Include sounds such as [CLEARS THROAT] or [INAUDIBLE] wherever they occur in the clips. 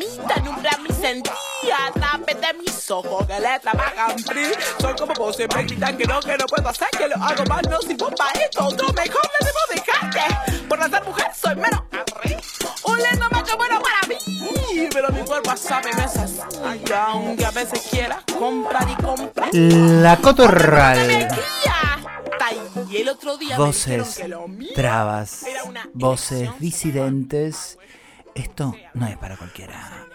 mamita, nubla mi sentía, tape de mis ojos que le trabajan free. Soy como vos, me gritan que no, que no puedo hacer, que lo hago mal, no sirvo para esto, otro mejor le debo dejarte. Por no ser mujer soy menos un lindo macho bueno para mí, pero mi cuerpo sabe. Y aunque a veces quiera comprar y comprar. La cotorral. Y el otro día Voces, trabas, voces disidentes. Esto no es para cualquiera.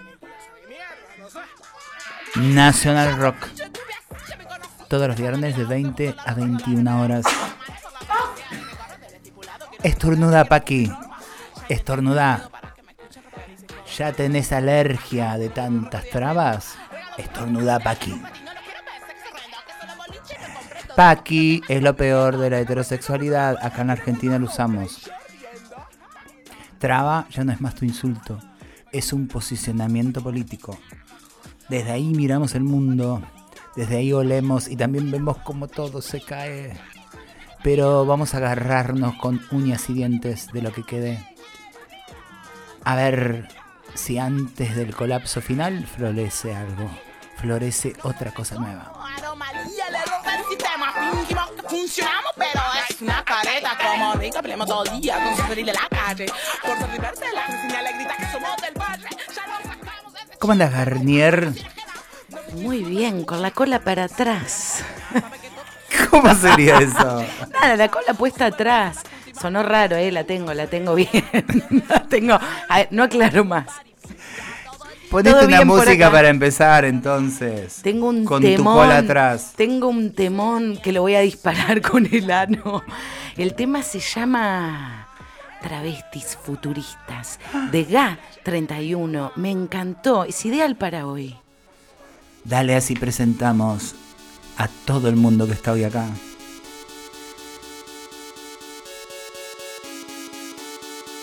National Rock. Todos los viernes de 20 a 21 horas. Estornuda, Paqui. Estornuda. ¿Ya tenés alergia de tantas trabas? Estornuda, Paqui. Paqui es lo peor de la heterosexualidad. Acá en Argentina lo usamos. Traba ya no es más tu insulto. Es un posicionamiento político. Desde ahí miramos el mundo. Desde ahí olemos y también vemos cómo todo se cae. Pero vamos a agarrarnos con uñas y dientes de lo que quede. A ver si antes del colapso final florece algo. Florece otra cosa nueva. Funcionamos, pero es una careta como de que hablemos todo el día con salir de la calle. Por derribarse la vecina le grita que somos del barrio. Ya nos sacamos de... ¿Cómo andas, Garnier? Muy bien, con la cola para atrás. [LAUGHS] ¿Cómo sería eso? [LAUGHS] Nada, la cola puesta atrás. Sonó raro, eh, la tengo, la tengo bien. [LAUGHS] la tengo. A ver, no aclaro más. Ponete una música para empezar entonces. Tengo un con temón. tu cola atrás. Tengo un temón que lo voy a disparar [LAUGHS] con el ano. El tema se llama Travestis Futuristas de GA 31. Me encantó. Es ideal para hoy. Dale, así presentamos a todo el mundo que está hoy acá.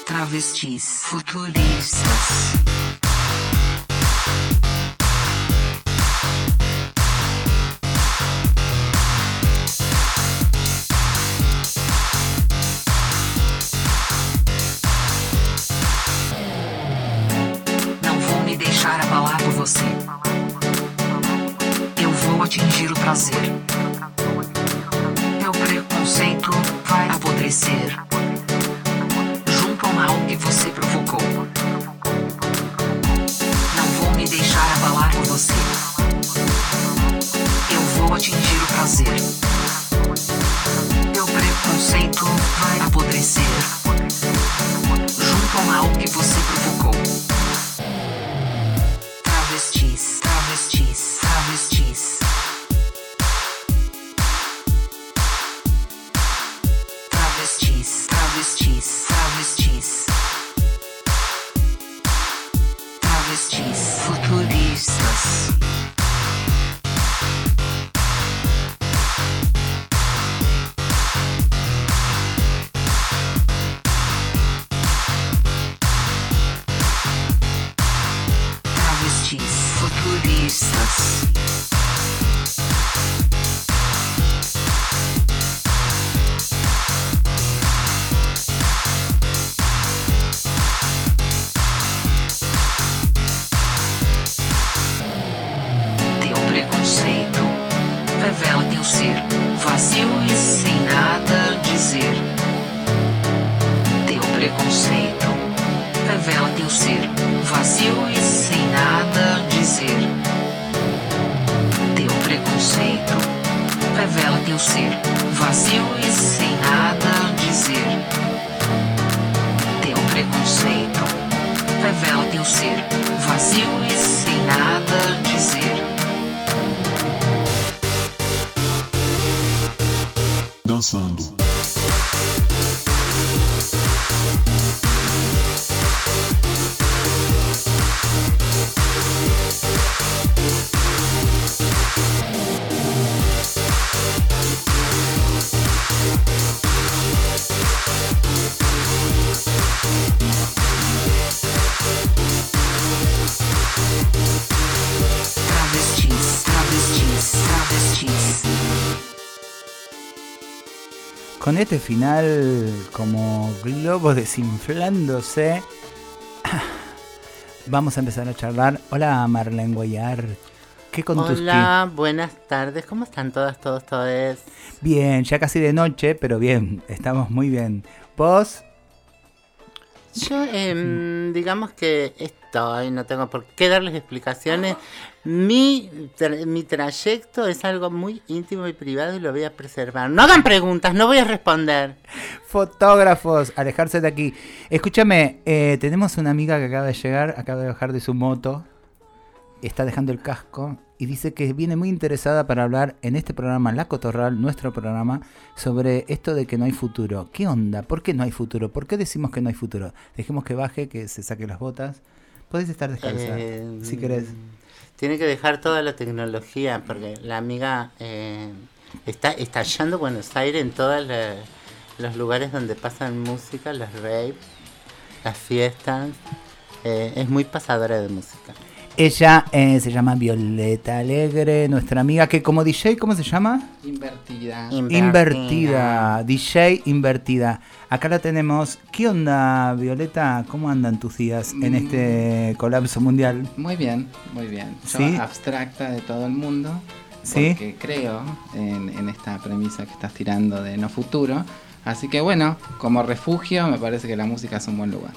Travestis futuristas. Revela teu ser vazio e sem nada dizer. Teu preconceito revela teu ser vazio e sem nada dizer. Teu preconceito revela teu ser vazio e sem nada dizer. Teu preconceito revela teu ser vazio e sem nada dizer. Con este final como globo desinflándose, [COUGHS] vamos a empezar a charlar. Hola Marlene Guayar. ¿Qué con Hola, buenas tardes. ¿Cómo están todas, todos, todos? Bien, ya casi de noche, pero bien, estamos muy bien. ¿Vos? Yo, em, digamos que estoy, no tengo por qué darles explicaciones. Mi, tra- mi trayecto es algo muy íntimo y privado y lo voy a preservar. No hagan preguntas, no voy a responder. Fotógrafos, alejarse de aquí. Escúchame, eh, tenemos una amiga que acaba de llegar, acaba de bajar de su moto, está dejando el casco y dice que viene muy interesada para hablar en este programa, La Cotorral, nuestro programa, sobre esto de que no hay futuro. ¿Qué onda? ¿Por qué no hay futuro? ¿Por qué decimos que no hay futuro? Dejemos que baje, que se saque las botas. Podés estar descalza, Eh, si querés. Tiene que dejar toda la tecnología porque la amiga eh, está estallando Buenos Aires en todos los lugares donde pasan música, los raves, las fiestas. Eh, es muy pasadora de música. Ella eh, se llama Violeta Alegre, nuestra amiga que como DJ, ¿cómo se llama? Invertida. Invertida, DJ invertida. Acá la tenemos. ¿Qué onda, Violeta? ¿Cómo andan tus días en Mm. este colapso mundial? Muy bien, muy bien. Yo ¿Sí? abstracta de todo el mundo. ¿Sí? Porque creo en, en esta premisa que estás tirando de no futuro. Así que bueno, como refugio me parece que la música es un buen lugar.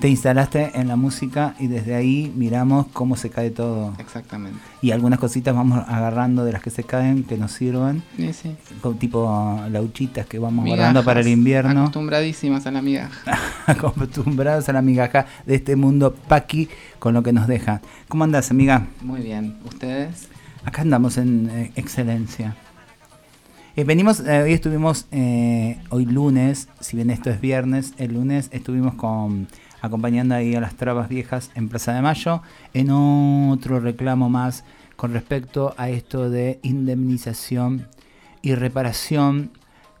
Te instalaste en la música y desde ahí miramos cómo se cae todo. Exactamente. Y algunas cositas vamos agarrando de las que se caen que nos sirvan, Sí, sí. tipo lauchitas que vamos Migajas, guardando para el invierno. Acostumbradísimas a la migaja. [LAUGHS] acostumbrados a la migaja de este mundo paqui con lo que nos deja. ¿Cómo andas, amiga? Muy bien. ¿Ustedes? Acá andamos en eh, excelencia. Eh, venimos, eh, hoy estuvimos, eh, hoy lunes, si bien esto es viernes, el lunes estuvimos con acompañando ahí a las trabas viejas en Plaza de Mayo, en otro reclamo más con respecto a esto de indemnización y reparación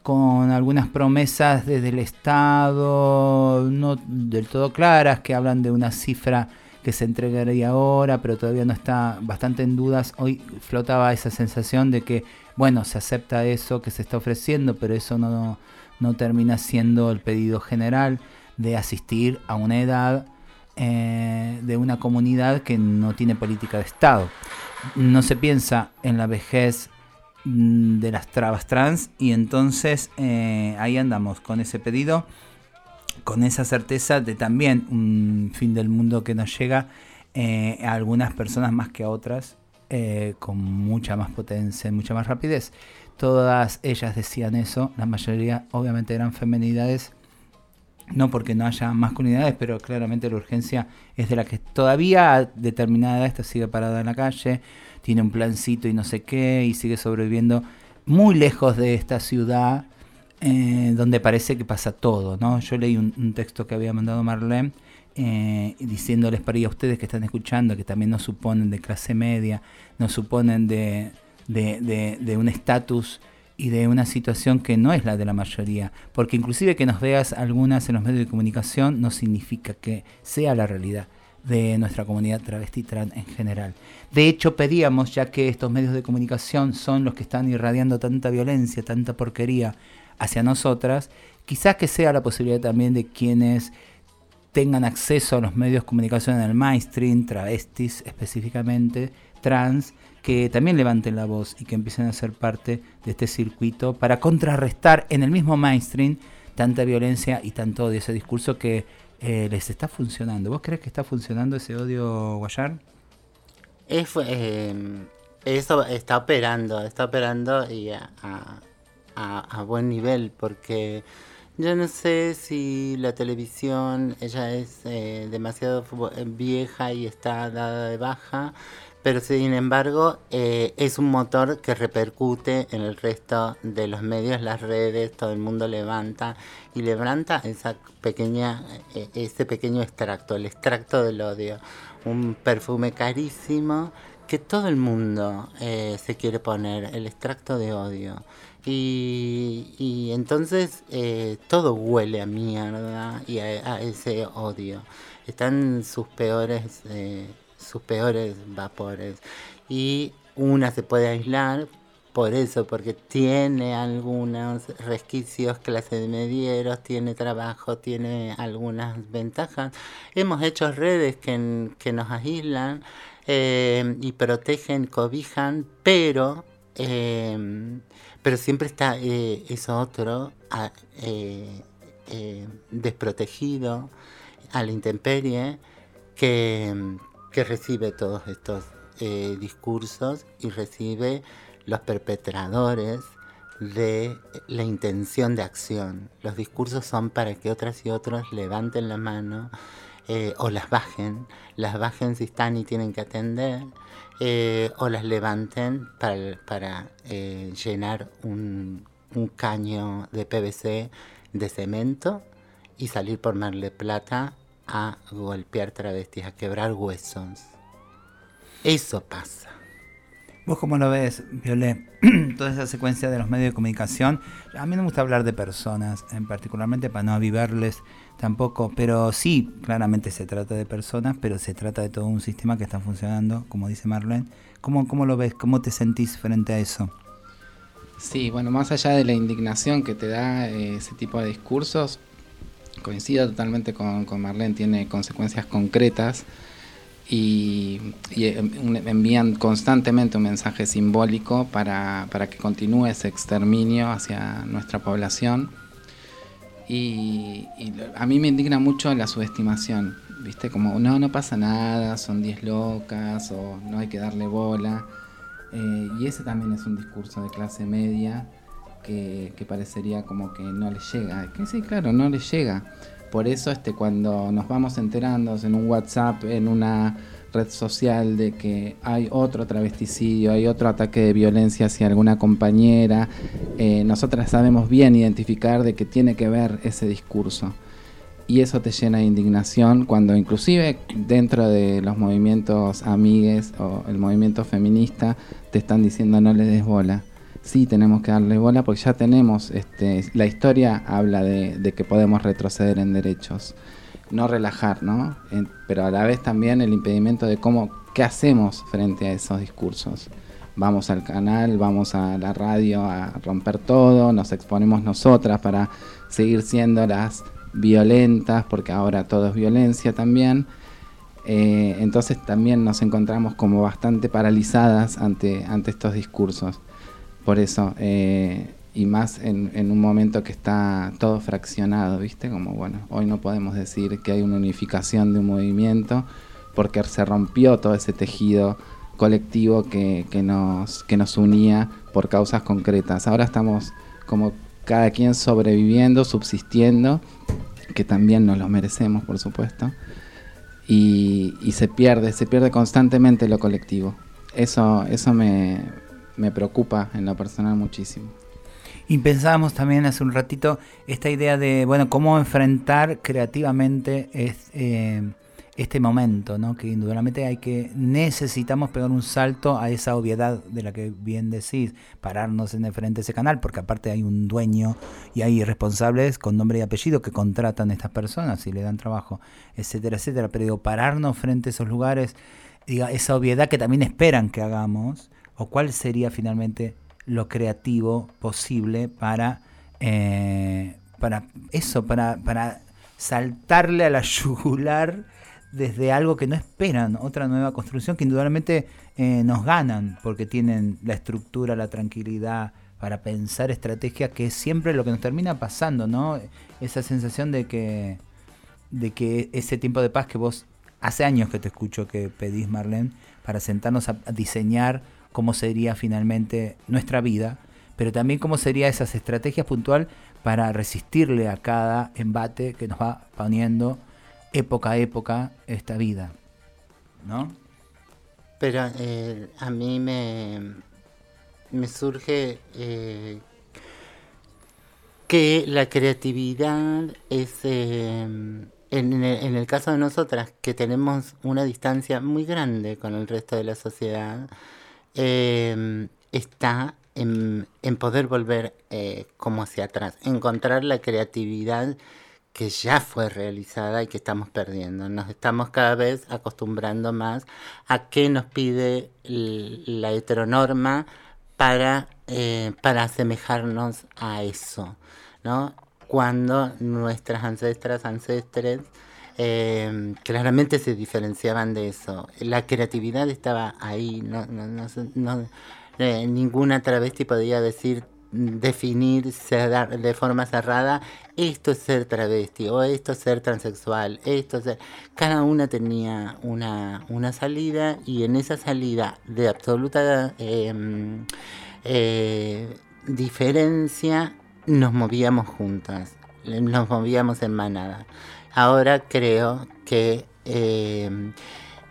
con algunas promesas desde el Estado no del todo claras que hablan de una cifra que se entregaría ahora, pero todavía no está bastante en dudas. Hoy flotaba esa sensación de que, bueno, se acepta eso que se está ofreciendo, pero eso no, no termina siendo el pedido general de asistir a una edad eh, de una comunidad que no tiene política de Estado. No se piensa en la vejez mm, de las trabas trans y entonces eh, ahí andamos con ese pedido, con esa certeza de también un fin del mundo que nos llega eh, a algunas personas más que a otras, con mucha más potencia, mucha más rapidez. Todas ellas decían eso, la mayoría obviamente eran femenidades no porque no haya masculinidades, pero claramente la urgencia es de la que todavía determinada edad está sigue parada en la calle, tiene un plancito y no sé qué, y sigue sobreviviendo muy lejos de esta ciudad eh, donde parece que pasa todo, ¿no? Yo leí un, texto que había mandado Marlene eh, diciéndoles para ir a ustedes que están escuchando, que también nos suponen de clase media, nos suponen de, de, de un estatus y de una situación que no es la de la mayoría, porque inclusive que nos veas algunas en los medios de comunicación no significa que sea la realidad de nuestra comunidad travesti trans en general. De hecho, pedíamos, ya que estos medios de comunicación son los que están irradiando tanta violencia, tanta porquería hacia nosotras, quizás que sea la posibilidad también de quienes tengan acceso a los medios de comunicación en el mainstream, travestis específicamente, trans, que también levanten la voz y que empiecen a ser parte de este circuito para contrarrestar en el mismo mainstream tanta violencia y tanto odio, ese discurso que eh, les está funcionando. ¿Vos crees que está funcionando ese odio, Guayar? Es, eh, eso está operando, está operando y a, a- a- buen nivel porque yo no sé si la televisión ella es eh, demasiado fu- vieja y está dada de baja, pero sin embargo eh, es un motor que repercute en el resto de los medios, las redes, todo el mundo levanta y levanta esa pequeña, eh, ese pequeño extracto, el extracto del odio, un perfume carísimo que todo el mundo eh, se quiere poner, el extracto de odio. Y, entonces todo huele a mierda y a, ese odio. Están sus peores, sus peores vapores. Y una se puede aislar por eso, porque tiene algunos resquicios clase medieros, tiene trabajo, tiene algunas ventajas. Hemos hecho redes que, que nos aíslan eh, y protegen, cobijan, pero, eh, pero siempre está eh, eso otro eh, desprotegido a la intemperie que, que recibe todos estos eh, discursos y recibe los perpetradores de la intención de acción. Los discursos son para que otras y otros levanten la mano eh, o las bajen, las bajen si están y tienen que atender, eh, o las levanten para, llenar un, caño de PVC de cemento y salir por Mar Plata a golpear travestis, a quebrar huesos. Eso pasa. ¿Vos cómo lo ves, Violet? [CLEARS THROAT] Toda esa secuencia de los medios de comunicación. A mí no me gusta hablar de personas, en particularmente para no avivarles tampoco, pero sí, claramente se trata de personas, pero se trata de todo un sistema que está funcionando, como dice Marlene. ¿Cómo, cómo lo ves? ¿Cómo te sentís frente a eso? Sí, bueno, más allá de la indignación que te da eh, ese tipo de discursos, coincido totalmente con, con Marlene, tiene consecuencias concretas y, eh, envían constantemente un mensaje simbólico para, para que continúe ese exterminio hacia nuestra población. Y, a mí me indigna mucho la subestimación, ¿viste? Como, no, no pasa nada, son 10 locas o no hay que darle bola. Eh, y ese también es un discurso de clase media que, parecería como que no le llega. Que sí, claro, no le llega. Por eso este, cuando nos vamos enterando en un WhatsApp, en una red social de que hay otro travesticidio, hay otro ataque de violencia hacia alguna compañera, eh, nosotras sabemos bien identificar de que tiene que ver ese discurso. Y eso te llena de indignación cuando inclusive dentro de los movimientos amigues o el movimiento feminista te están diciendo no le des bola. Sí, tenemos que darle bola porque ya tenemos, este, la historia habla de, que podemos retroceder en derechos, no relajar, ¿no? Pero a la vez también el impedimento de cómo, qué hacemos frente a esos discursos. Vamos al canal, vamos a la radio a romper todo, nos exponemos nosotras para seguir siendo las violentas, porque ahora todo es violencia también. Eh, entonces también nos encontramos como bastante paralizadas ante, ante estos discursos. Por eso, eh, y más en, en un momento que está todo fraccionado, ¿viste? Como, bueno, hoy no podemos decir que hay una unificación de un movimiento porque se rompió todo ese tejido colectivo que, que nos, que nos unía por causas concretas. Ahora estamos como cada quien sobreviviendo, subsistiendo, que también nos lo merecemos, por supuesto, y, y se pierde, se pierde constantemente lo colectivo. Eso, eso me, me preocupa en lo personal muchísimo. Y pensábamos también hace un ratito esta idea de, bueno, cómo enfrentar creativamente es, eh, este momento, ¿no? Que indudablemente hay que, necesitamos pegar un salto a esa obviedad de la que bien decís, pararnos en frente de ese canal, porque aparte hay un dueño y hay responsables con nombre y apellido que contratan a estas personas y le dan trabajo, etcétera, etcétera. Pero digo, pararnos frente a esos lugares, diga, esa obviedad que también esperan que hagamos, o cuál sería finalmente lo creativo posible para, eh, para eso, para, para saltarle a la [LAUGHS] yugular desde algo que no esperan, otra nueva construcción que indudablemente eh, nos ganan porque tienen la estructura, la tranquilidad para pensar estrategias que es siempre lo que nos termina pasando, ¿no? Esa sensación de que, de que ese tiempo de paz que vos hace años que te escucho que pedís, Marlene, para sentarnos a, a diseñar cómo sería finalmente nuestra vida, pero también cómo serían esas estrategias puntual para resistirle a cada embate que nos va poniendo época a época esta vida. ¿No? Pero eh, a mí me, me surge eh, que la creatividad es, eh, en, el, en el caso de nosotras, que tenemos una distancia muy grande con el resto de la sociedad, eh, está en, en, poder volver eh, como hacia atrás, encontrar la creatividad que ya fue realizada y que estamos perdiendo. Nos estamos cada vez acostumbrando más a qué nos pide la heteronorma para, eh, para asemejarnos a eso, ¿no? Cuando nuestras ancestras, ancestres, eh, claramente se diferenciaban de eso. La creatividad estaba ahí, no, no, no, eh, ninguna travesti podía decir definir de forma cerrada esto es ser travesti o esto es ser transexual esto es ser... cada una tenía una, una salida y en esa salida de absoluta eh, eh, diferencia nos movíamos juntas nos movíamos en manada ahora creo que eh,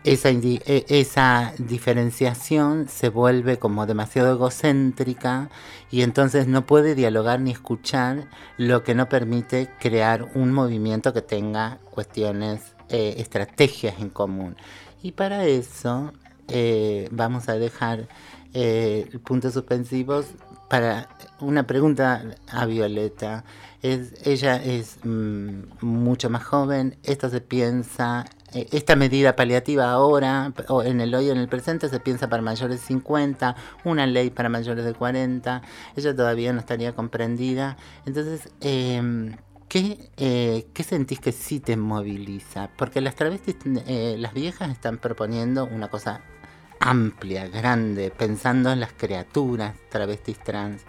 esa, indi- e- esa diferenciación se vuelve como demasiado egocéntrica y entonces no puede dialogar ni escuchar, lo que no permite crear un movimiento que tenga cuestiones, eh, estrategias en común. Y para eso eh, vamos a dejar eh, puntos suspensivos para una pregunta a Violeta. Es, ella es mm, mucho más joven, esto se piensa, eh, esta medida paliativa ahora, o en el hoy, en el presente, se piensa para mayores de 50, una ley para mayores de 40, ella todavía no estaría comprendida. Entonces, eh, ¿qué, eh, ¿qué sentís que sí te moviliza? Porque las travestis, eh, las viejas están proponiendo una cosa amplia, grande, pensando en las criaturas travestis trans.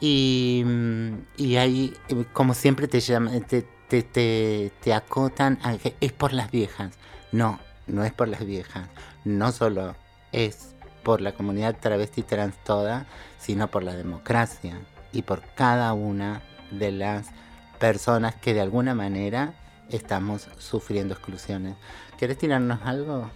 Y, y ahí, como siempre, te, llaman, te, te, te, acotan a que es por las viejas. No, no es por las viejas. No solo es por la comunidad travesti trans toda, sino por la democracia y por cada una de las personas que de alguna manera estamos sufriendo exclusiones. ¿Querés tirarnos algo?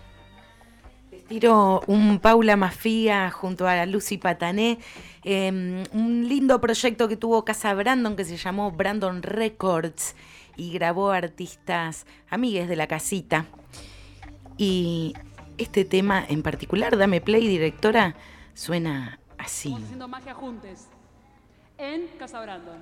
Tiro un Paula Mafia junto a Lucy Patané, eh, un lindo proyecto que tuvo Casa Brandon que se llamó Brandon Records y grabó artistas amigues de la casita. Y este tema en particular, Dame Play, directora, suena así. Estamos haciendo magia juntos en Casa Brandon.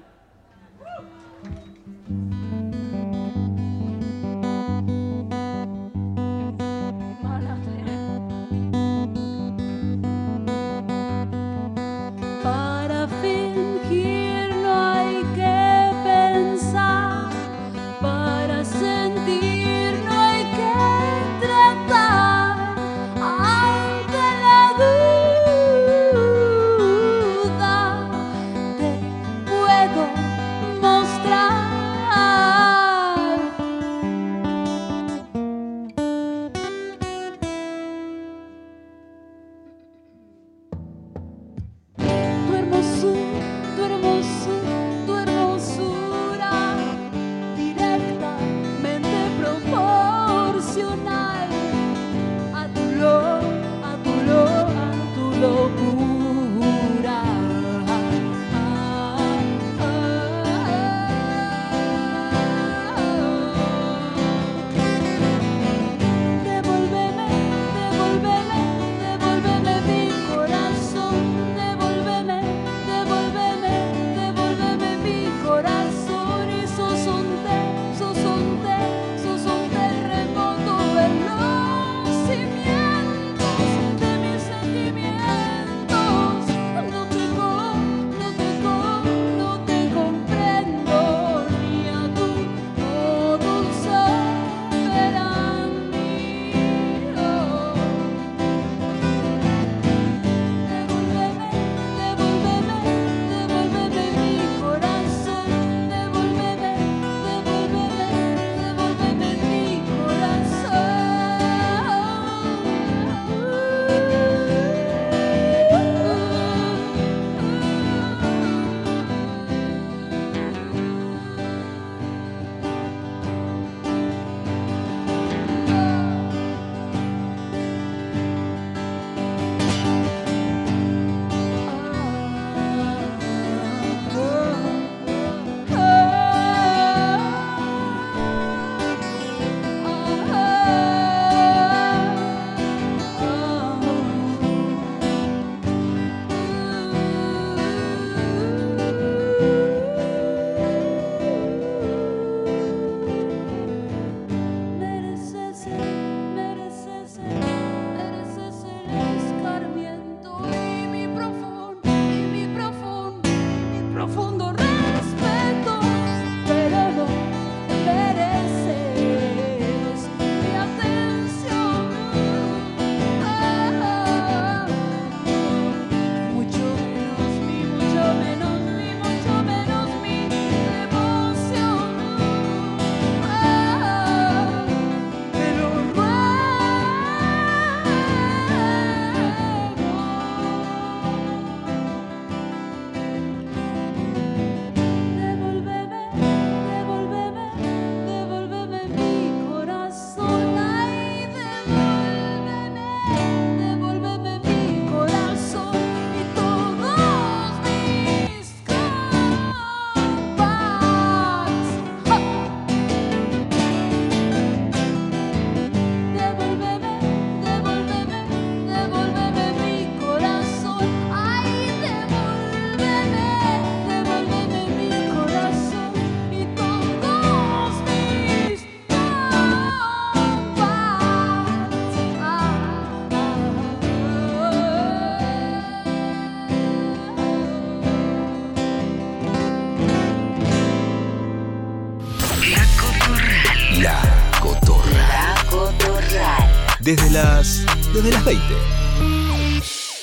Desde las. Desde las 20.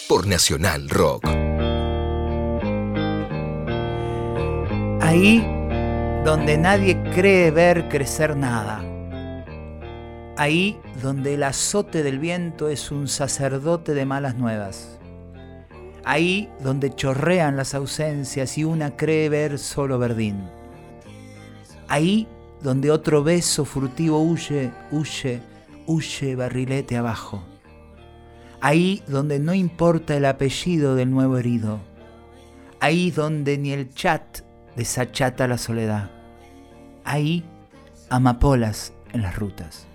Por Nacional Rock. Ahí donde nadie cree ver crecer nada. Ahí donde el azote del viento es un sacerdote de malas nuevas. Ahí donde chorrean las ausencias y una cree ver solo verdín. Ahí donde otro beso furtivo huye, huye, huye barrilete abajo. Ahí donde no importa el apellido del nuevo herido. Ahí donde ni el chat desachata la soledad. Ahí amapolas en las rutas.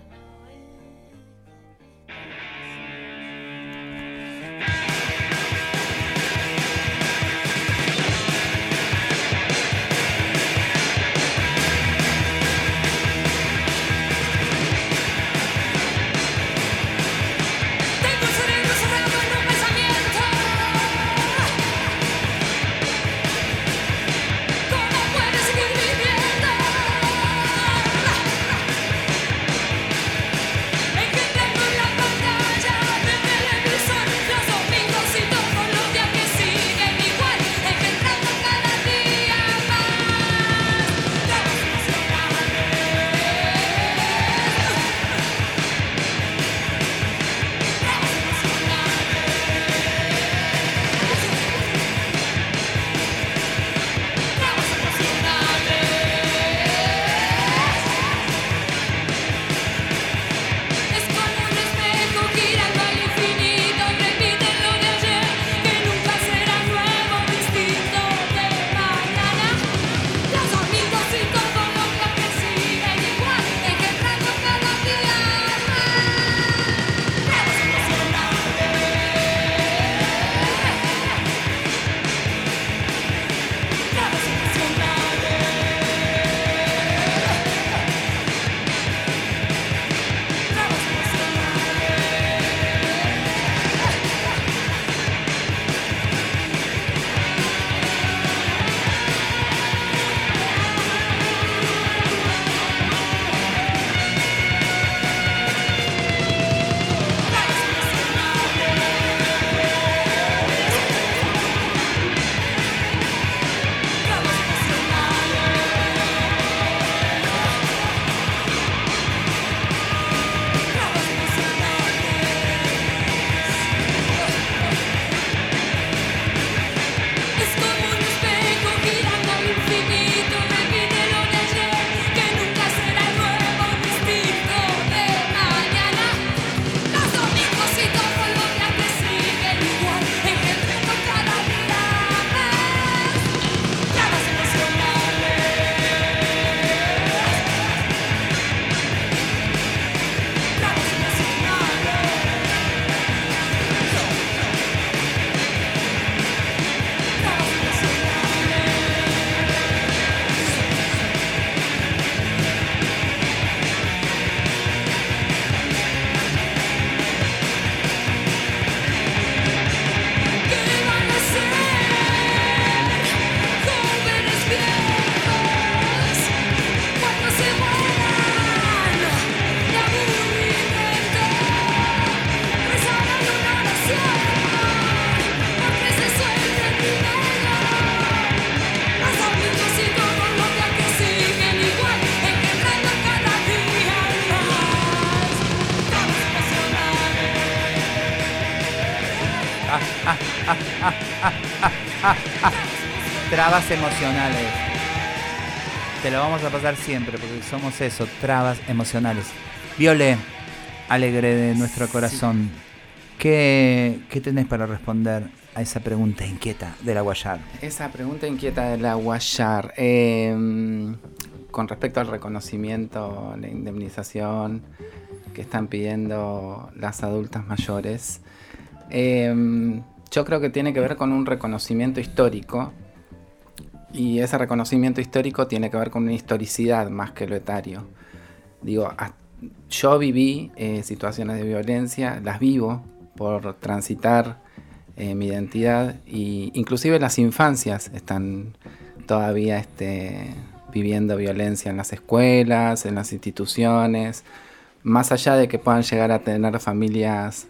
Trabas emocionales. Te lo vamos a pasar siempre porque somos eso, trabas emocionales. Viole, alegre de nuestro corazón, ¿qué, qué tenés para responder a esa pregunta inquieta de la Guayar? Esa pregunta inquieta de la Guayar. eh, con respecto al reconocimiento, la indemnización que están pidiendo las adultas mayores, eh, yo creo que tiene que ver con un reconocimiento histórico. Y ese reconocimiento histórico tiene que ver con una historicidad más que lo etario. Digo, yo viví eh, situaciones de violencia, las vivo por transitar eh, mi identidad y inclusive las infancias están todavía este, viviendo violencia en las escuelas, en las instituciones, más allá de que puedan llegar a tener familias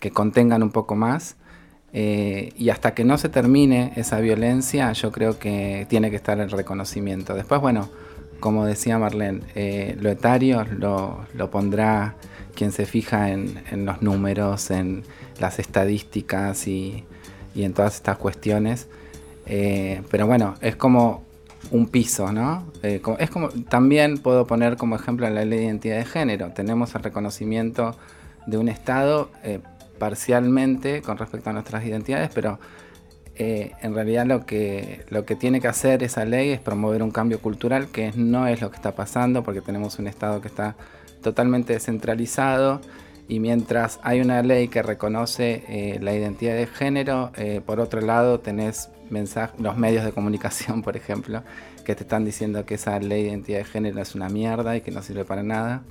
que contengan un poco más, eh, y hasta que no se termine esa violencia, yo creo que tiene que estar el reconocimiento. Después, bueno, como decía Marlene, eh, lo etario lo, lo pondrá quien se fija en, los números, en las estadísticas y, y en todas estas cuestiones. Eh, pero bueno, es como un piso, ¿no? Es como, también puedo poner como ejemplo la ley de identidad de género. Tenemos el reconocimiento de un Estado parcialmente con respecto a nuestras identidades, pero eh, en realidad lo que, lo que tiene que hacer esa ley es promover un cambio cultural, que no es lo que está pasando, porque tenemos un Estado que está totalmente descentralizado y mientras hay una ley que reconoce eh, la identidad de género, eh, por otro lado tenés los medios de comunicación, [LAUGHS] por ejemplo, que te están diciendo que esa ley de identidad de género es una mierda y que no sirve para nada.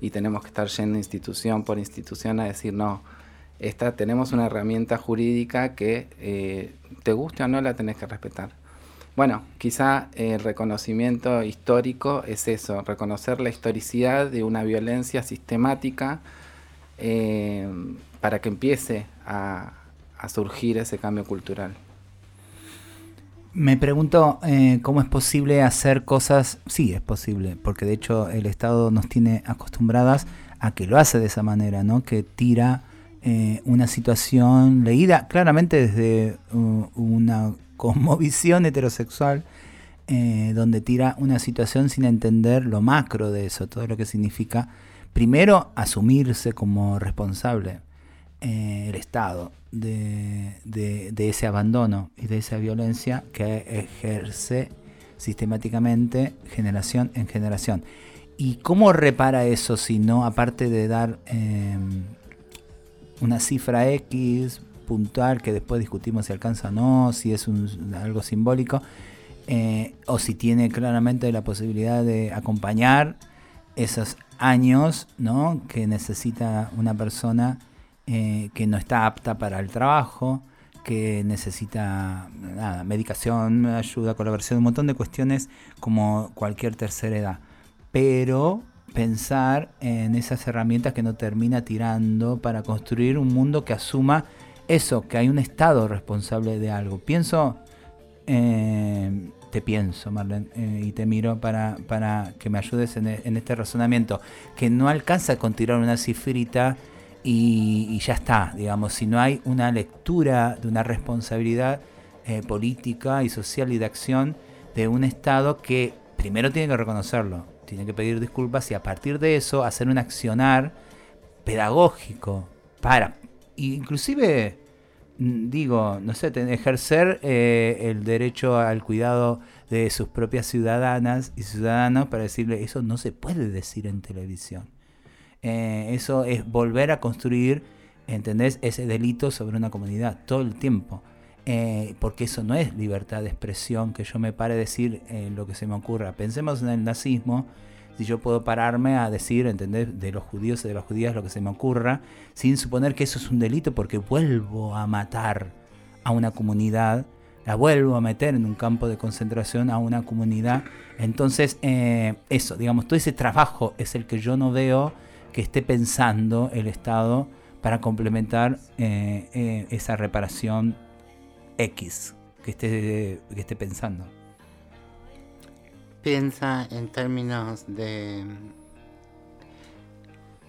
Y tenemos que estar yendo institución por institución a decir, no, esta, tenemos una herramienta jurídica que eh, te guste o no la tenés que respetar. Bueno, quizá el reconocimiento histórico es eso, reconocer la historicidad de una violencia sistemática eh, para que empiece a, surgir ese cambio cultural. Me pregunto eh, cómo es posible hacer cosas. Sí, es posible, porque de hecho el Estado nos tiene acostumbradas a que lo hace de esa manera, ¿no? Que tira eh, una situación leída claramente desde uh, una cosmovisión [LAUGHS] heterosexual, eh, donde tira una situación sin entender lo macro de eso, todo lo que significa, primero, asumirse como responsable eh, el Estado de, de- ese abandono y de esa violencia que ejerce sistemáticamente generación en generación. ¿Y cómo repara eso si no, aparte de dar una cifra X puntual que después discutimos si alcanza o no, si es algo simbólico, eh, o si tiene claramente la posibilidad de acompañar esos años ¿no? que necesita una persona eh, que no está apta para el trabajo, que necesita medicación, ayuda, colaboración, un montón de cuestiones como cualquier tercera edad. Pero pensar en esas herramientas que no termina tirando para construir un mundo que asuma eso, que hay un Estado responsable de algo. Pienso, eh, te pienso, Marlene, eh, y te miro para, para que me ayudes en, e- en este razonamiento, que no alcanza con tirar una cifrita y, y ya está, digamos, si no hay una lectura de una responsabilidad eh, política y social y de acción de un Estado que primero tiene que reconocerlo, tiene que pedir disculpas y a partir de eso hacer un accionar pedagógico para, inclusive mm, digo, no sé, ejercer eh, el derecho al cuidado de sus propias ciudadanas y ciudadanos para decirle eso no se puede decir en televisión. Eh, eso es volver a construir, ¿entendés? Ese delito sobre una comunidad todo el tiempo. Eh, porque eso no es libertad de expresión, que yo me pare a decir eh, lo que se me ocurra. Pensemos en el nazismo, si yo puedo pararme a decir, ¿entendés? De los judíos y de las judías lo que se me ocurra, sin suponer que eso es un delito, porque vuelvo a matar a una comunidad, la vuelvo a meter en un campo de concentración a una comunidad. Entonces, eh, eso, digamos, todo ese trabajo es el que yo no veo que esté pensando el Estado para complementar esa reparación X que esté, que esté pensando. Piensa en términos de,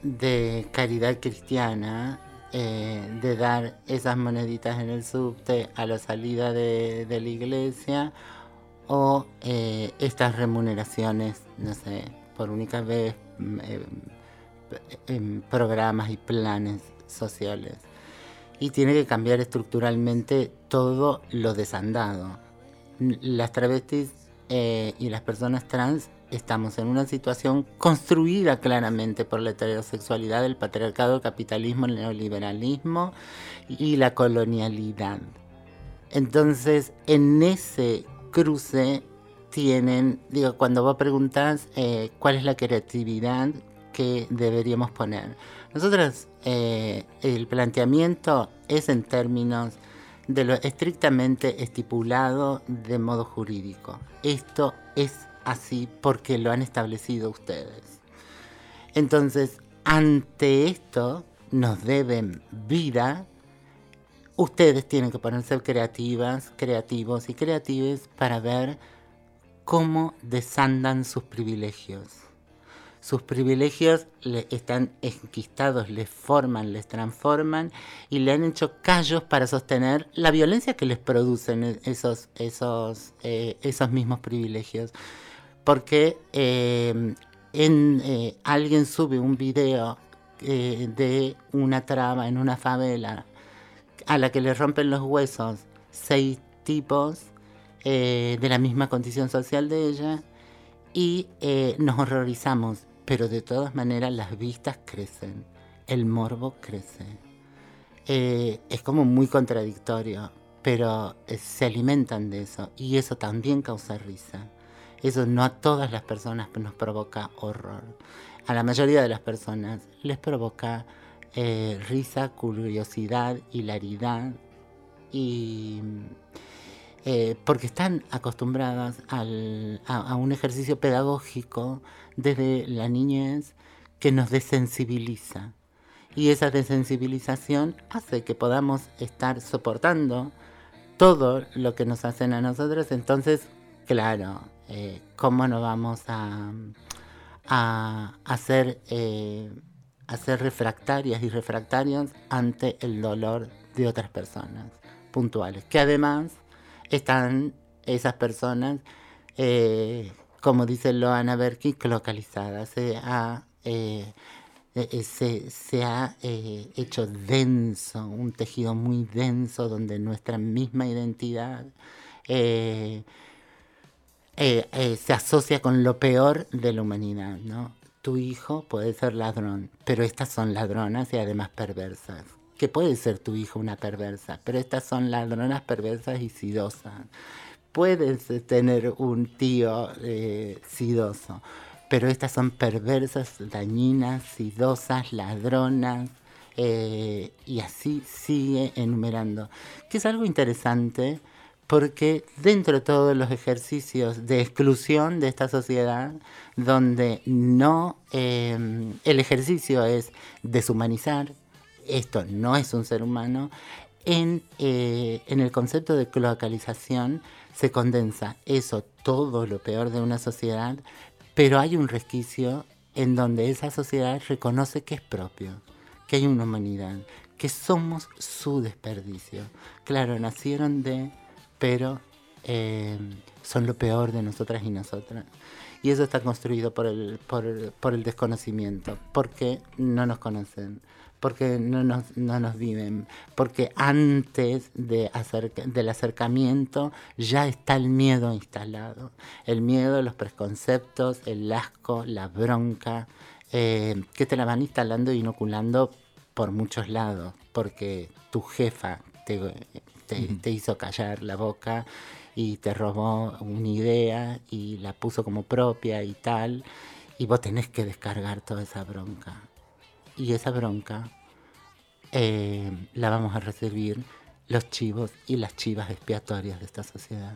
de caridad cristiana, eh, de dar esas moneditas en el subte a la salida de, la iglesia o eh, estas remuneraciones, no sé, por única vez mm, eh, en programas y planes sociales. Y tiene que cambiar estructuralmente todo lo desandado. Las travestis eh, y las personas trans estamos en una situación construida claramente por la heterosexualidad, el patriarcado, el capitalismo, el neoliberalismo y la colonialidad. Entonces, en ese cruce tienen, digo, cuando vos preguntas eh, cuál es la creatividad que deberíamos poner. Nosotros, eh, el planteamiento es en términos de lo estrictamente estipulado de modo jurídico. Esto es así porque lo han establecido ustedes. Entonces, ante esto nos deben vida, ustedes tienen que ponerse creativas, creativos y creatives para ver cómo desandan sus privilegios. Sus privilegios le están enquistados, les forman, les transforman y le han hecho callos para sostener la violencia que les producen e- esos, esos, eh, esos mismos privilegios. Porque eh, en, eh, alguien sube un video eh, de una trama en una favela a la que le rompen los huesos seis tipos de la misma condición social de ella y nos horrorizamos, pero de todas maneras las vistas crecen, el morbo crece. Eh, es como muy contradictorio, pero eh, se alimentan de eso y eso también causa risa. Eso no a todas las personas nos provoca horror. A la mayoría de las personas les provoca eh, risa, curiosidad, hilaridad y eh, porque están acostumbradas a, un ejercicio pedagógico desde la niñez que nos desensibiliza. Y esa desensibilización hace que podamos estar soportando todo lo que nos hacen a nosotros. Entonces, claro, eh, ¿cómo no vamos a, a, a ser, eh, refractarias y refractarios ante el dolor de otras personas puntuales? Que además están esas personas, eh, como dice Loana Berkey, localizadas. Se ha, eh, eh, se, se ha eh, hecho denso, un tejido muy denso donde nuestra misma identidad eh, eh, se asocia con lo peor de la humanidad, ¿no? Tu hijo puede ser ladrón, pero estas son ladronas y además perversas. Que puede ser tu hijo una perversa, pero estas son ladronas perversas y sidosas. Puedes eh, tener un tío eh, sidoso, pero estas son perversas, dañinas, sidosas, ladronas, eh, y así sigue enumerando. Que es algo interesante porque dentro de todos los ejercicios de exclusión de esta sociedad, donde no eh, el ejercicio es deshumanizar, esto no es un ser humano, en, eh, en el concepto de localización se condensa eso, todo lo peor de una sociedad, pero hay un resquicio en donde esa sociedad reconoce que es propio, que hay una humanidad, que somos su desperdicio. Claro, nacieron de, pero eh, son lo peor de nosotras y nosotras. Y eso está construido por el, por, por el desconocimiento, porque no nos conocen, porque no nos, no nos viven, porque antes de acerca- del acercamiento ya está el miedo instalado. El miedo, los preconceptos, el asco, la bronca, eh, que te la van instalando e inoculando por muchos lados, porque tu jefa te, te, te hizo callar la boca y te robó una idea y la puso como propia y tal, y vos tenés que descargar toda esa bronca. Y esa bronca eh, la vamos a recibir los chivos y las chivas expiatorias de esta sociedad.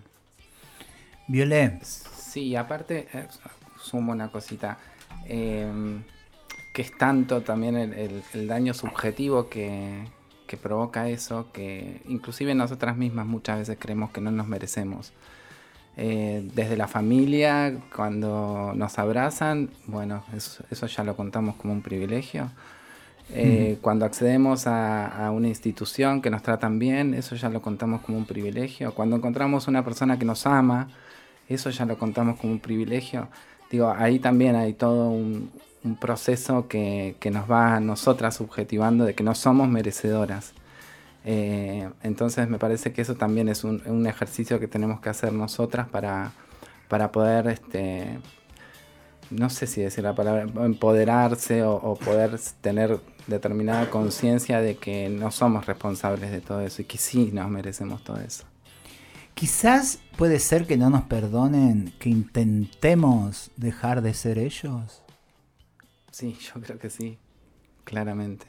Violet, Sí, aparte, eh, sumo una cosita, eh, que es tanto también el, el- el daño subjetivo que, que provoca eso, que inclusive nosotras mismas muchas veces creemos que no nos merecemos. Eh, desde la familia, cuando nos abrazan, bueno, eso, eso ya lo contamos como un privilegio. Eh, Cuando accedemos a, a una institución que nos tratan bien, eso ya lo contamos como un privilegio. Cuando encontramos una persona que nos ama, eso ya lo contamos como un privilegio. Digo, ahí también hay todo un, un proceso que, que nos va a nosotras subjetivando de que no somos merecedoras. Eh, entonces me parece que eso también es un, un ejercicio que tenemos que hacer nosotras para, para poder, este, no sé si decir la palabra, empoderarse o, o poder tener determinada conciencia de que no somos responsables de todo eso y que sí nos merecemos todo eso. quizás puede ser que no nos perdonen, que intentemos dejar de ser ellos. Sí, yo creo que sí, claramente.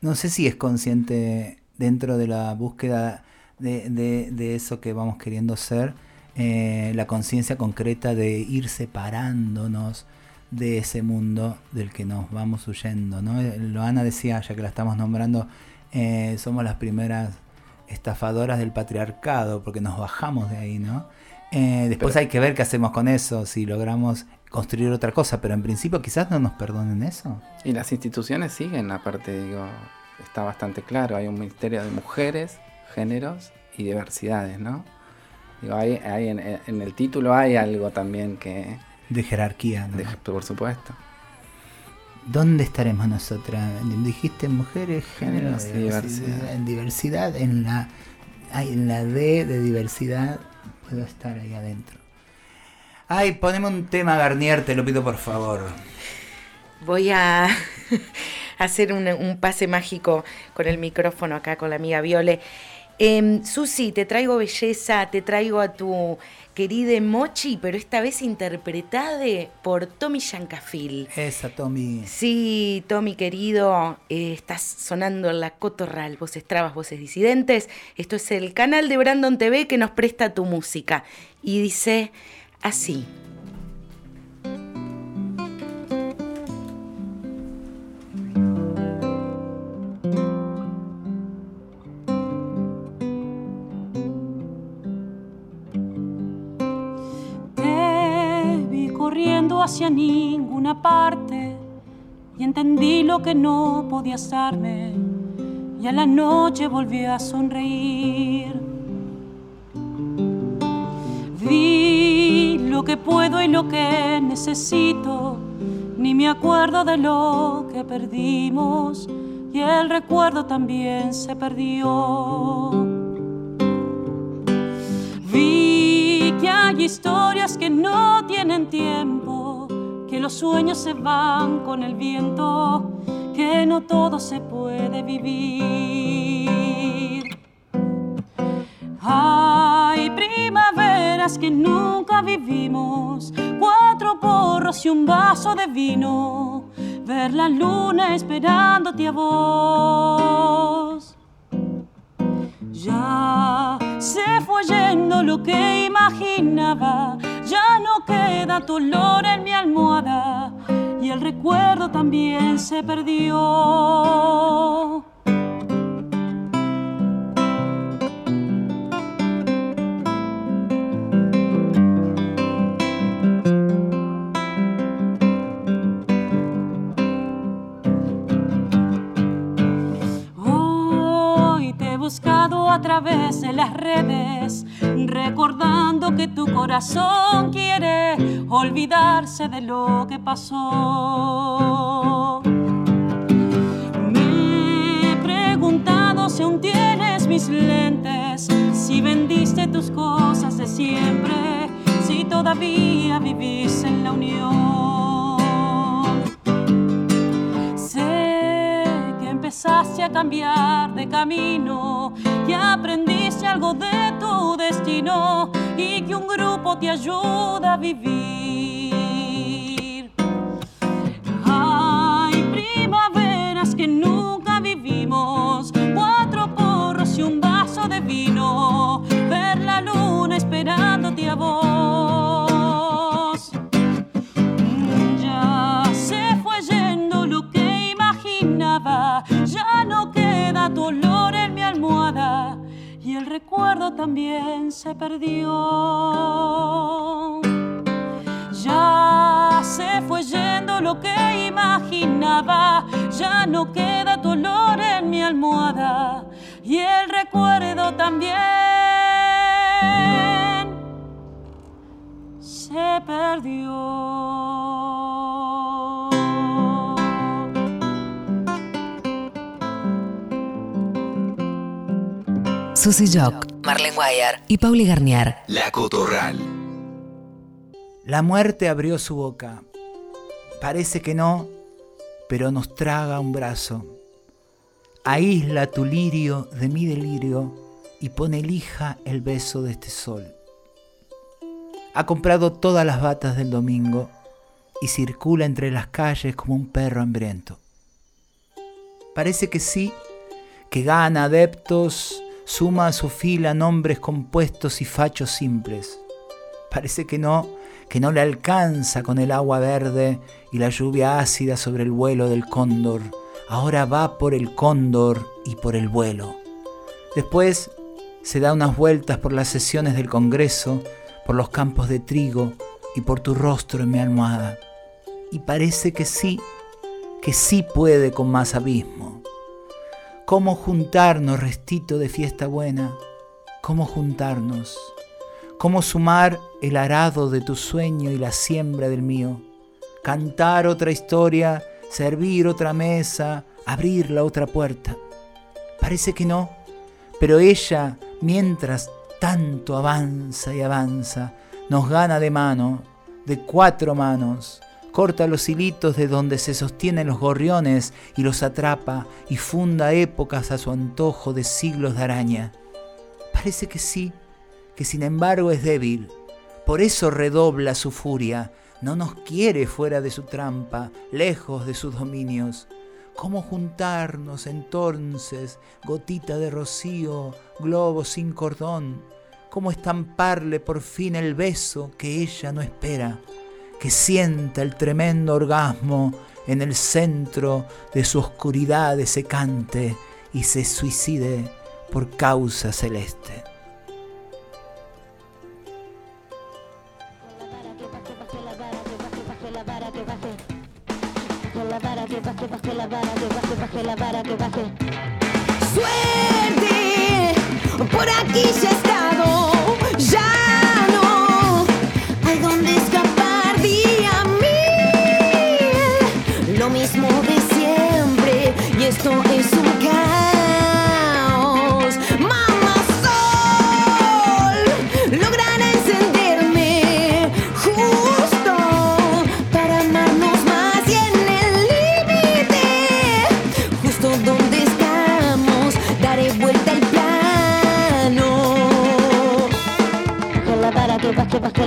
No sé si es consciente dentro de la búsqueda de, de- de eso que vamos queriendo ser, eh, la conciencia concreta de ir separándonos de ese mundo del que nos vamos huyendo. ¿no? Eh, Loana decía, ya que la estamos nombrando, eh, somos las primeras estafadoras del patriarcado, porque nos bajamos de ahí, ¿no? Eh, después Pero- hay que ver qué hacemos con eso, si logramos construir otra cosa, pero en principio quizás no nos perdonen eso. Y las instituciones siguen, aparte, digo, está bastante claro, hay un ministerio de mujeres, géneros y diversidades, ¿no? Digo, hay, hay en, en el título hay algo también que... De jerarquía, ¿no? de- por supuesto. ¿Dónde estaremos nosotras? Dijiste mujeres, géneros, Géneros y diversidad. diversidad. En diversidad, en la, ay, en la D de diversidad, puedo estar ahí adentro. Ay, poneme un tema, Garnier, te lo pido por favor. Voy a hacer un, un pase mágico con el micrófono acá con la amiga Viole. Em, Susi, te traigo belleza, te traigo a tu querida Mochi, pero esta vez interpretada por Tommy Yancafil. Esa, Tommy. Sí, Tommy querido, eh, estás sonando en la cotorral, voces trabas, voces disidentes. Esto es el canal de Brandon TV que nos presta tu música. Y dice así. Hacia ninguna parte y entendí lo que no podías darme y a la noche volví a sonreír. Vi lo que puedo y lo que necesito, ni me acuerdo de lo que perdimos y el recuerdo también se perdió. Vi que hay historias que no tienen tiempo, los sueños se van con el viento, que no todo se puede vivir. Hay primaveras que nunca vivimos, cuatro porros y un vaso de vino, ver la luna esperándote a vos. Ya lo que imaginaba, ya no queda tu olor en mi almohada y el recuerdo también se perdió. De las redes, recordando que tu corazón quiere olvidarse de lo que pasó. Me he preguntado si aún tienes mis lentes, si vendiste tus cosas de siempre, si todavía vivís en la unión. Empezaste a cambiar de camino, que aprendiste algo de tu destino y que un grupo te ayuda a vivir. Hay primaveras que nunca vivimos, cuatro porros y un vaso de vino, ver la luna esperándote a vos. Recuerdo también se perdió. Ya se fue yendo lo que imaginaba, ya no queda tu olor en mi almohada y el recuerdo también se perdió. Susy Jock, Marlene Guayar y Pauli Garnier. La Cotorral. La muerte abrió su boca. Parece que no, pero nos traga un brazo. Aísla tu lirio de mi delirio y pone lija el beso de este sol. Ha comprado todas las batas del domingo y circula entre las calles como un perro hambriento. Parece que sí, que gana adeptos, suma a su fila nombres compuestos y fachos simples. Parece que no, que no le alcanza con el agua verde y la lluvia ácida sobre el vuelo del cóndor. Ahora va por el cóndor y por el vuelo. Después se da unas vueltas por las sesiones del Congreso, por los campos de trigo y por tu rostro en mi almohada. Y parece que sí, que sí puede con más abismo. ¿Cómo juntarnos, restito de fiesta buena? ¿Cómo juntarnos? ¿Cómo sumar el arado de tu sueño y la siembra del mío? Cantar otra historia, servir otra mesa, abrir la otra puerta. Parece que no, pero ella, mientras tanto avanza y avanza, nos gana de mano, de cuatro manos, corta los hilitos de donde se sostienen los gorriones y los atrapa y funda épocas a su antojo de siglos de araña. Parece que sí, que sin embargo es débil, por eso redobla su furia, no nos quiere fuera de su trampa, lejos de sus dominios. ¿Cómo juntarnos entonces, gotita de rocío, globo sin cordón? ¿Cómo estamparle por fin el beso que ella no espera? Que sienta el tremendo orgasmo en el centro de su oscuridad secante y se suicide por causa celeste. Suerte, por aquí ya he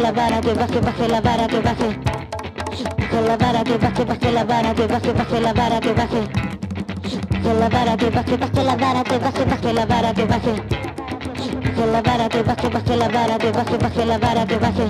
la vara, que baje, baje la vara, que baje. Baje la vara, que baje, baje la vara, que baje, baje la vara, que baje. Baje la vara, que baje, baje la vara, que baje, baje la vara, que baje. Baje la vara, que baje, baje la vara, que baje, baje la vara, que baje.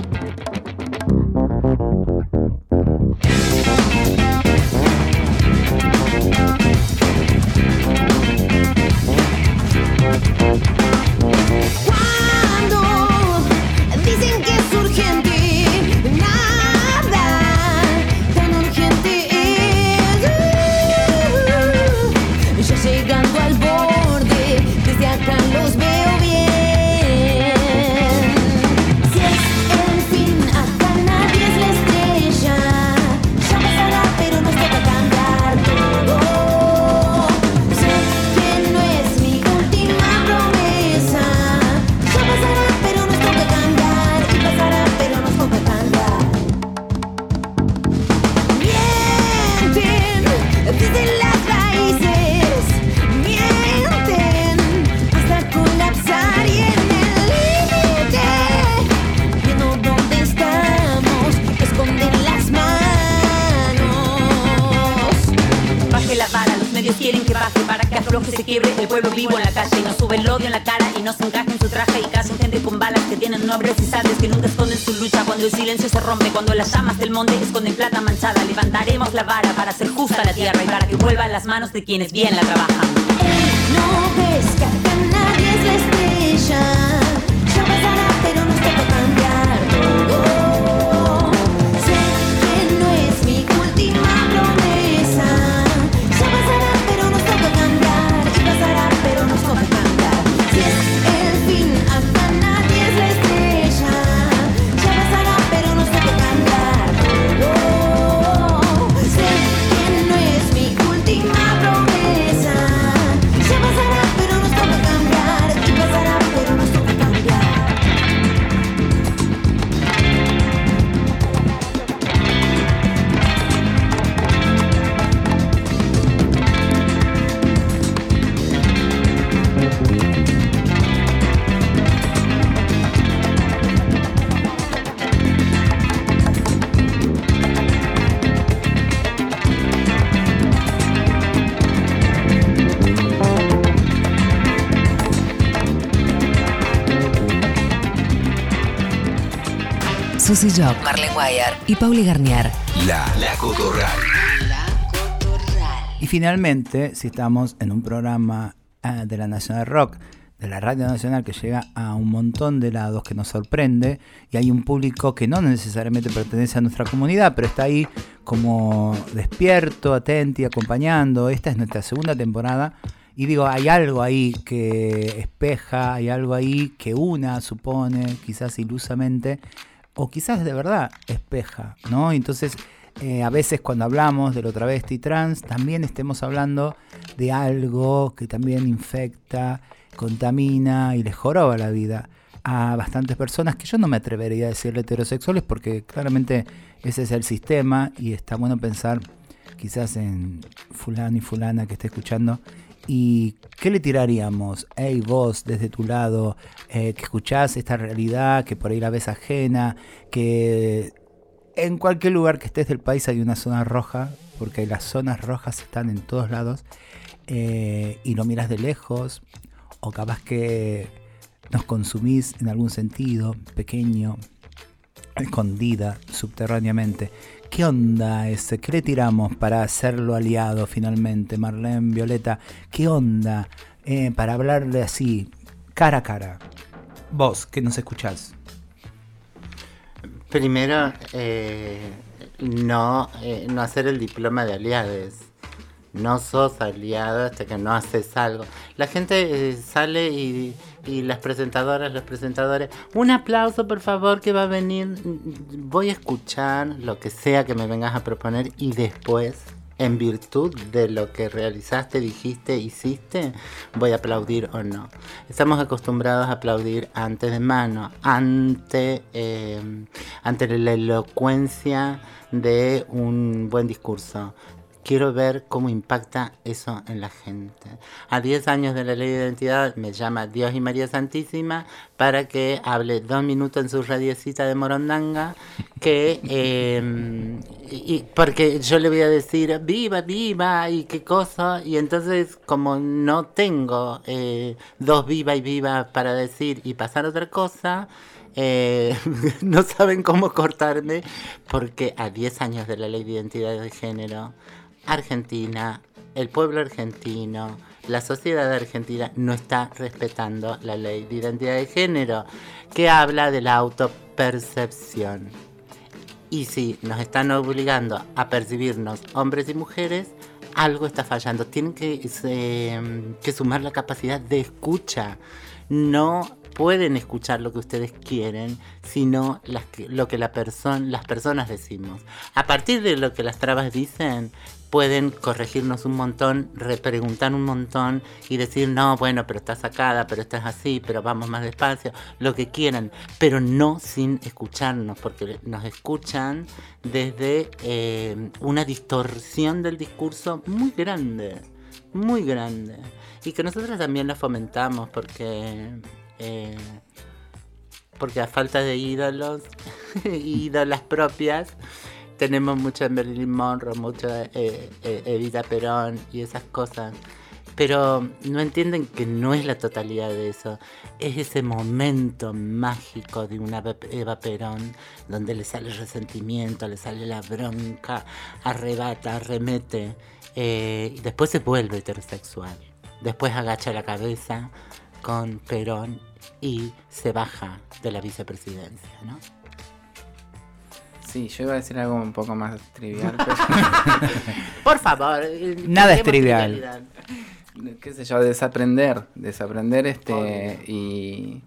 Manos de quienes bien la trabajan. Susy Job, Marlene Guayar y Pauli Garnier. La, la Cotorral. Y finalmente, si estamos en un programa ah, de la Nacional Rock, de la Radio Nacional que llega a un montón de lados que nos sorprende y hay un público que no necesariamente pertenece a nuestra comunidad, pero está ahí como despierto, atento y acompañando. Esta es nuestra segunda temporada y digo, hay algo ahí que espeja, hay algo ahí que una supone, quizás ilusamente, o quizás de verdad espeja, ¿no? Entonces, eh, a veces cuando hablamos de lo travesti trans, también estemos hablando de algo que también infecta, contamina y les joroba la vida a bastantes personas que yo no me atrevería a decirle heterosexuales porque claramente ese es el sistema y está bueno pensar quizás en fulano y fulana que esté escuchando ¿Y qué le tiraríamos? Hey, vos, desde tu lado, eh, que escuchás esta realidad, que por ahí la ves ajena, que en cualquier lugar que estés del país hay una zona roja, porque las zonas rojas están en todos lados, eh, y lo miras de lejos, o capaz que nos consumís en algún sentido, pequeño, escondida, subterráneamente. ¿Qué onda ese? ¿Qué le tiramos para hacerlo aliado finalmente, Marlene, Violeta? ¿Qué onda eh, para hablarle así, cara a cara? Vos, que nos escuchás. Primero, eh, no, eh, no hacer el diploma de aliados. No sos aliado hasta que no haces algo. La gente eh, sale y, y las presentadoras, los presentadores, un aplauso por favor que va a venir. Voy a escuchar lo que sea que me vengas a proponer y después, en virtud de lo que realizaste, dijiste, hiciste, voy a aplaudir o no. Estamos acostumbrados a aplaudir antes de mano, ante, eh, ante la elocuencia de un buen discurso. Quiero ver cómo impacta eso en la gente. A 10 años de la ley de identidad me llama Dios y María Santísima para que hable dos minutos en su radiecita de Morondanga, que eh, y, porque yo le voy a decir viva, viva y qué cosa, y entonces como no tengo eh, dos viva y viva para decir y pasar otra cosa, eh, [LAUGHS] no saben cómo cortarme porque a 10 años de la ley de identidad de género, Argentina, el pueblo argentino, la sociedad argentina no está respetando la ley de identidad de género que habla de la autopercepción. Y si nos están obligando a percibirnos hombres y mujeres, algo está fallando. Tienen que, sumar la capacidad de escucha. No pueden escuchar lo que ustedes quieren, sino lo que las personas decimos. A partir de lo que las trabas dicen, pueden corregirnos un montón, repreguntar un montón y decir, no, bueno, pero está sacada, pero estás así, pero vamos más despacio, lo que quieran, pero no sin escucharnos, porque nos escuchan desde eh, una distorsión del discurso muy grande, muy grande. Y que nosotros también la fomentamos porque... eh, porque a falta de ídolos, [LAUGHS] ídolas propias, tenemos mucho Marilyn Monroe, mucho eh, eh, Evita Perón y esas cosas. Pero no entienden que no es la totalidad de eso. Es ese momento mágico de una Eva Perón donde le sale el resentimiento, le sale la bronca, arrebata, arremete. eh, y después se vuelve heterosexual. Después agacha la cabeza con Perón y se baja de la vicepresidencia, ¿no? Sí, yo iba a decir algo un poco más trivial. [LAUGHS] pero- Por favor. Nada es trivial. trivialidad. qué sé yo, desaprender, desaprender este y,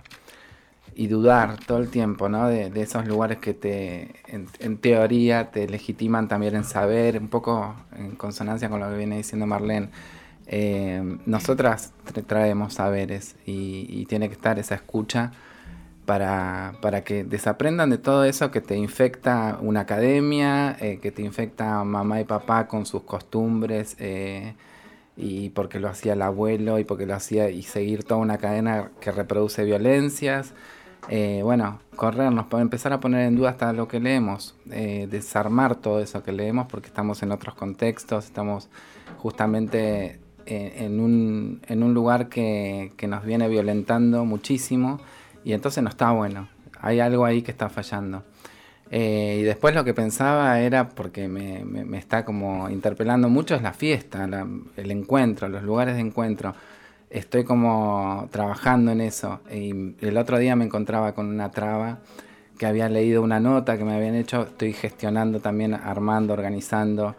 y dudar todo el tiempo, ¿no? De, de esos lugares que te, en, en teoría, te legitiman también en saber, un poco en consonancia con lo que viene diciendo Marlene. Eh, nosotras tra- traemos saberes y, y tiene que estar esa escucha para, para que desaprendan de todo eso que te infecta una academia, eh, que te infecta mamá y papá con sus costumbres, eh, y porque lo hacía el abuelo, y porque lo hacía, y seguir toda una cadena que reproduce violencias. Eh, bueno, corrernos, empezar a poner en duda hasta lo que leemos, desarmar todo eso que leemos porque estamos en otros contextos, estamos justamente en, en un, en un lugar que, que nos viene violentando muchísimo y entonces no está bueno, hay algo ahí que está fallando. Eh, y después lo que pensaba era, porque me, me- está como interpelando mucho, es la fiesta, el encuentro, los lugares de encuentro. Estoy como trabajando en eso. Y el otro día me encontraba con una traba que había leído una nota que me habían hecho. Estoy gestionando también, armando, organizando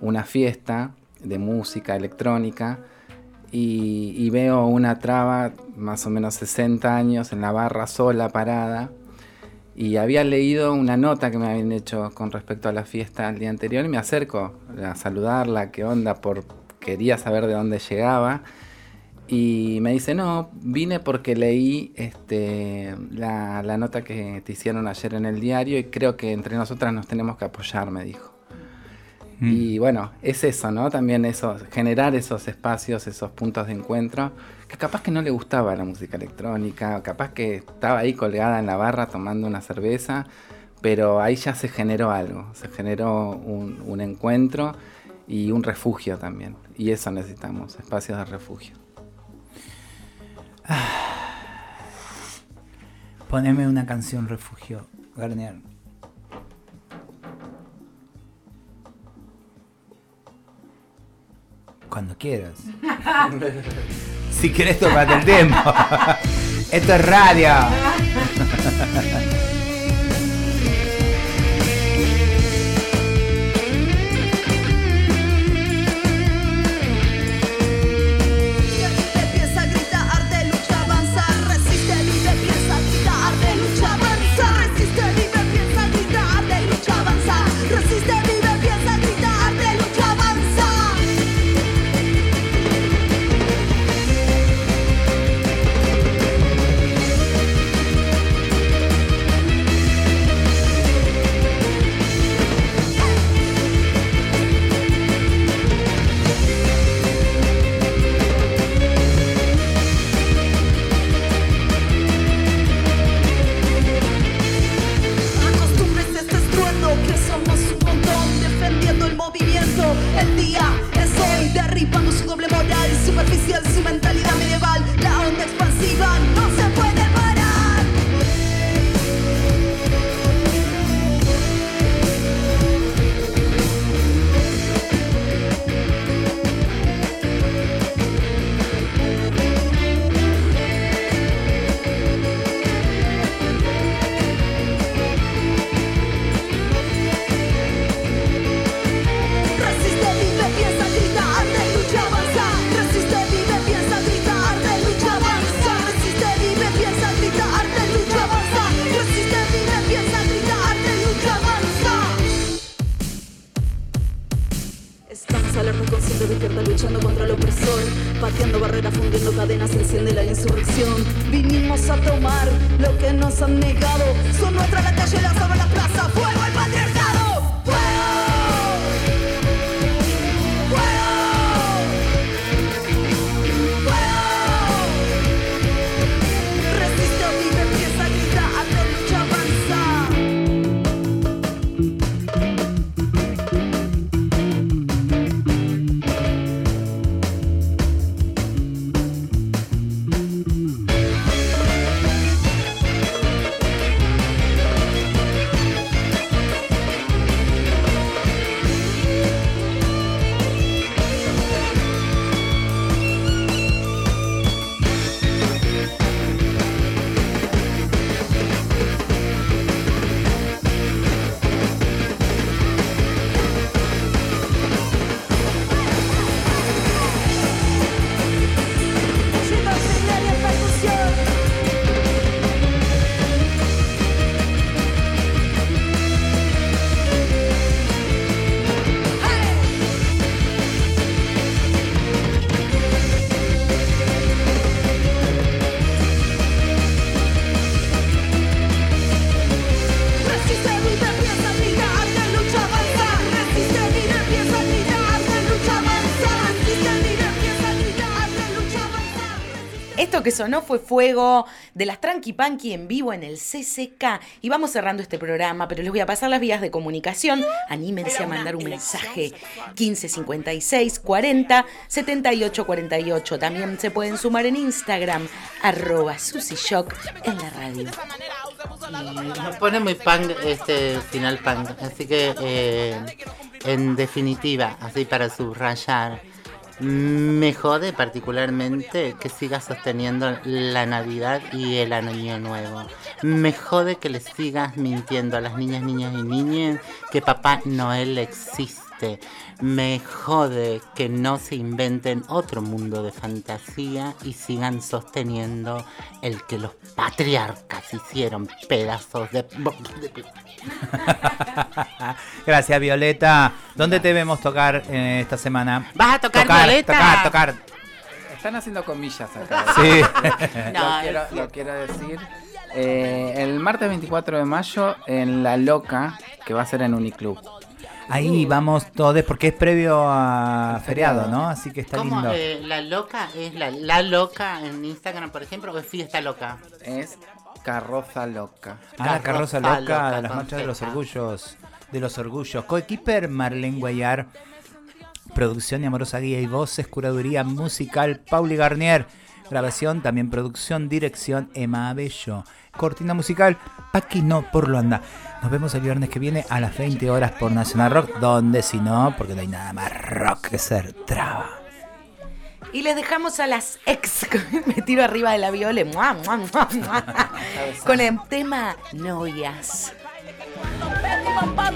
una fiesta de música electrónica. Y, veo una traba, más o menos 60 años, en la barra sola, parada. Y había leído una nota que me habían hecho con respecto a la fiesta el día anterior y me acerco a saludarla, qué onda, por quería saber de dónde llegaba. Y me dice, no, vine porque leí este, la, la nota que te hicieron ayer en el diario y creo que entre nosotras nos tenemos que apoyar, me dijo. Y bueno, es eso, ¿no? También eso, generar esos espacios, esos puntos de encuentro, que capaz que no le gustaba la música electrónica, capaz que estaba ahí colgada en la barra tomando una cerveza, pero ahí ya se generó algo, se generó un, un encuentro y un refugio también. Y eso necesitamos, espacios de refugio. Poneme una canción refugio, Garnier. Cuando quieras. [LAUGHS] Si querés, tomate el tiempo. [LAUGHS] Esto es radio. [LAUGHS] que sonó fue Fuego de las Tranqui Panqui en vivo en el CCK. Y vamos cerrando este programa, pero les voy a pasar las vías de comunicación. Anímense a mandar un mensaje. 1556 40 78 48. También se pueden sumar en Instagram, arroba en la radio. Me pone muy punk este final punk, así que eh, en definitiva, así para subrayar, me jode particularmente que sigas sosteniendo la Navidad y el Año Nuevo. Me jode que le sigas mintiendo a las niñas, niñas y niñas que Papá Noel existe. Me jode que no se inventen otro mundo de fantasía y sigan sosteniendo el que los patriarcas hicieron pedazos de... [LAUGHS] Gracias, Violeta. ¿Dónde te vemos tocar eh, esta semana? ¿Vas a tocar, tocar, Violeta? Tocar, tocar. Están haciendo comillas acá. [LAUGHS] Sí. [LAUGHS] lo, quiero, lo quiero decir. Eh, el martes 24 de mayo en La Loca, que va a ser en Uniclub. Ahí vamos todos, porque es previo a feriado, ¿no? Así que está ¿Cómo? lindo. eh, ¿La loca es la, la loca en Instagram, por ejemplo, o es fiesta loca? Es Carroza Loca. Ah, carroza Carroza loca, loca, las marchas de los orgullos. De los orgullos. Coequiper Marlene Guayar. Producción y amorosa guía y voces, curaduría musical Pauli Garnier. Grabación, también producción, dirección Emma Bello. Cortina musical Paquino por Luanda. Nos vemos el viernes que viene a las 20 horas por Nacional Rock. Donde si no, porque no hay nada más rock que ser traba. Y les dejamos a las ex. [LAUGHS] Me tiro arriba de la viola. mua, mua, mua, mua, [LAUGHS] con el tema papá.